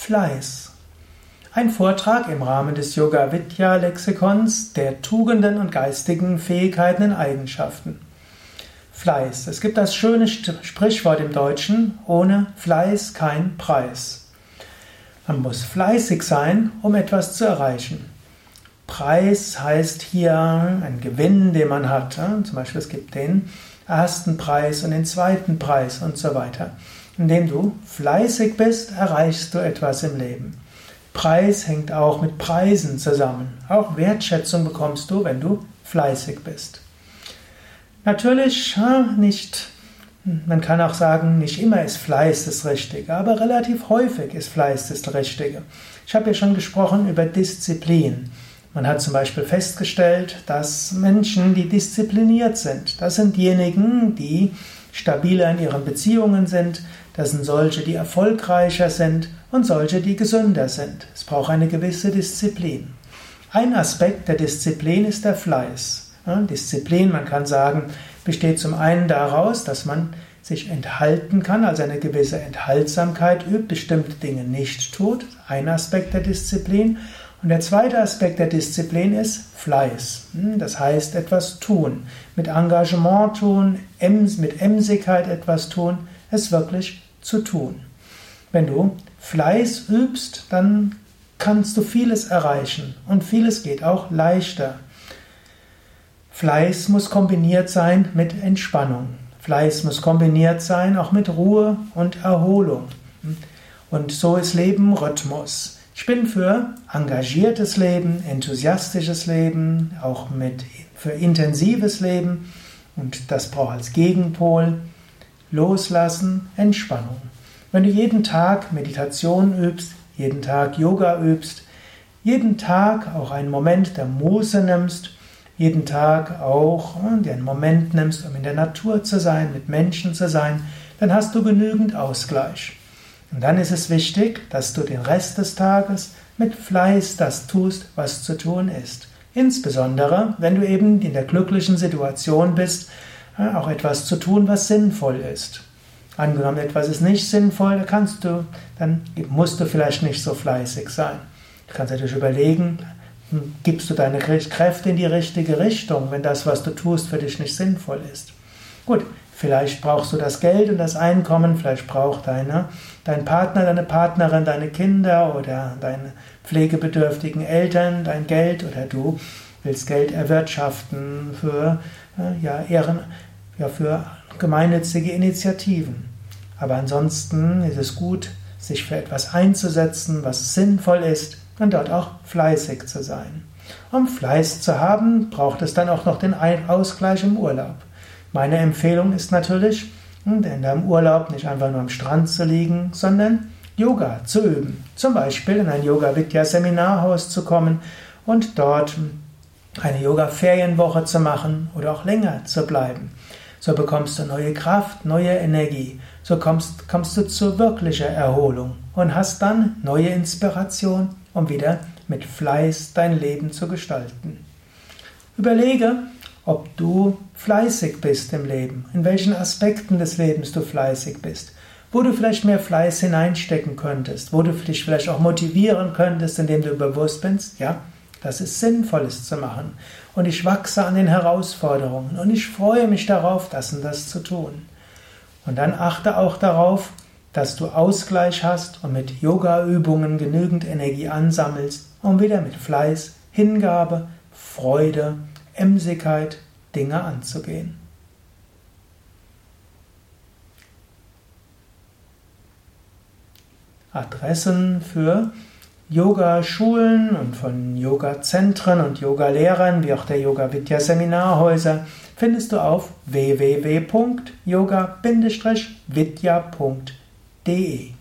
Fleiß. Ein Vortrag im Rahmen des Yoga Vidya Lexikons der Tugenden und geistigen Fähigkeiten und Eigenschaften. Fleiß. Es gibt das schöne Sprichwort im Deutschen, ohne Fleiß kein Preis. Man muss fleißig sein, um etwas zu erreichen. Preis heißt hier ein Gewinn, den man hat. Zum Beispiel es gibt den ersten Preis und den zweiten Preis und so weiter. Indem du fleißig bist, erreichst du etwas im Leben. Preis hängt auch mit Preisen zusammen. Auch Wertschätzung bekommst du, wenn du fleißig bist. Natürlich nicht, man kann auch sagen, nicht immer ist Fleiß das Richtige, aber relativ häufig ist Fleiß das Richtige. Ich habe ja schon gesprochen über Disziplin. Man hat zum Beispiel festgestellt, dass Menschen, die diszipliniert sind, das sind diejenigen, die stabiler in ihren Beziehungen sind, das sind solche, die erfolgreicher sind und solche, die gesünder sind. Es braucht eine gewisse Disziplin. Ein Aspekt der Disziplin ist der Fleiß. Disziplin, man kann sagen, besteht zum einen daraus, dass man sich enthalten kann, also eine gewisse Enthaltsamkeit übt, bestimmte Dinge nicht tut. Ein Aspekt der Disziplin. Und der zweite Aspekt der Disziplin ist Fleiß. Hm, das heißt, etwas tun. Mit Engagement tun, mit Emsigkeit etwas tun, es wirklich zu tun. Wenn du Fleiß übst, dann kannst du vieles erreichen und vieles geht auch leichter. Fleiß muss kombiniert sein mit Entspannung. Fleiß muss kombiniert sein auch mit Ruhe und Erholung. Und so ist Leben Rhythmus. Ich bin für engagiertes Leben, enthusiastisches Leben, auch mit, für intensives Leben und das braucht als Gegenpol Loslassen, Entspannung. Wenn du jeden Tag Meditation übst, jeden Tag Yoga übst, jeden Tag auch einen Moment der Muße nimmst, jeden Tag auch dir einen Moment nimmst, um in der Natur zu sein, mit Menschen zu sein, dann hast du genügend Ausgleich. Und dann ist es wichtig, dass du den Rest des Tages mit Fleiß das tust, was zu tun ist. Insbesondere, wenn du eben in der glücklichen Situation bist, auch etwas zu tun, was sinnvoll ist. Angenommen, etwas ist nicht sinnvoll, kannst du, dann musst du vielleicht nicht so fleißig sein. Du kannst natürlich überlegen, hm, gibst du deine Kräfte in die richtige Richtung, wenn das, was du tust, für dich nicht sinnvoll ist. Gut, Vielleicht brauchst du das Geld und das Einkommen, vielleicht braucht deine, dein Partner, deine Partnerin, deine Kinder oder deine pflegebedürftigen Eltern dein Geld oder du willst Geld erwirtschaften für, äh, ja, Ehren, ja, für gemeinnützige Initiativen. Aber ansonsten ist es gut, sich für etwas einzusetzen, was sinnvoll ist und dort auch fleißig zu sein. Um Fleiß zu haben, braucht es dann auch noch den Ausgleich im Urlaub. Meine Empfehlung ist natürlich, in deinem Urlaub nicht einfach nur am Strand zu liegen, sondern Yoga zu üben. Zum Beispiel in ein Yoga Vidya Seminarhaus zu kommen und dort eine Yoga Ferienwoche zu machen oder auch länger zu bleiben. So bekommst du neue Kraft, neue Energie. So kommst, kommst du zu wirklicher Erholung und hast dann neue Inspiration, um wieder mit Fleiß dein Leben zu gestalten. Überlege, ob du fleißig bist im Leben, in welchen Aspekten des Lebens du fleißig bist, wo du vielleicht mehr Fleiß hineinstecken könntest, wo du dich vielleicht auch motivieren könntest, indem du bewusst bist, ja, das ist Sinnvolles zu machen. Und ich wachse an den Herausforderungen und ich freue mich darauf, das und das zu tun. Und dann achte auch darauf, dass du Ausgleich hast und mit Yoga-Übungen genügend Energie ansammelst, um wieder mit Fleiß, Hingabe, Freude, Emsigkeit Dinge anzugehen. Adressen für Yoga-Schulen und von Yoga-Zentren und Yoga-Lehrern wie auch der Yoga-Vidya-Seminarhäuser findest du auf www.yoga-vidya.de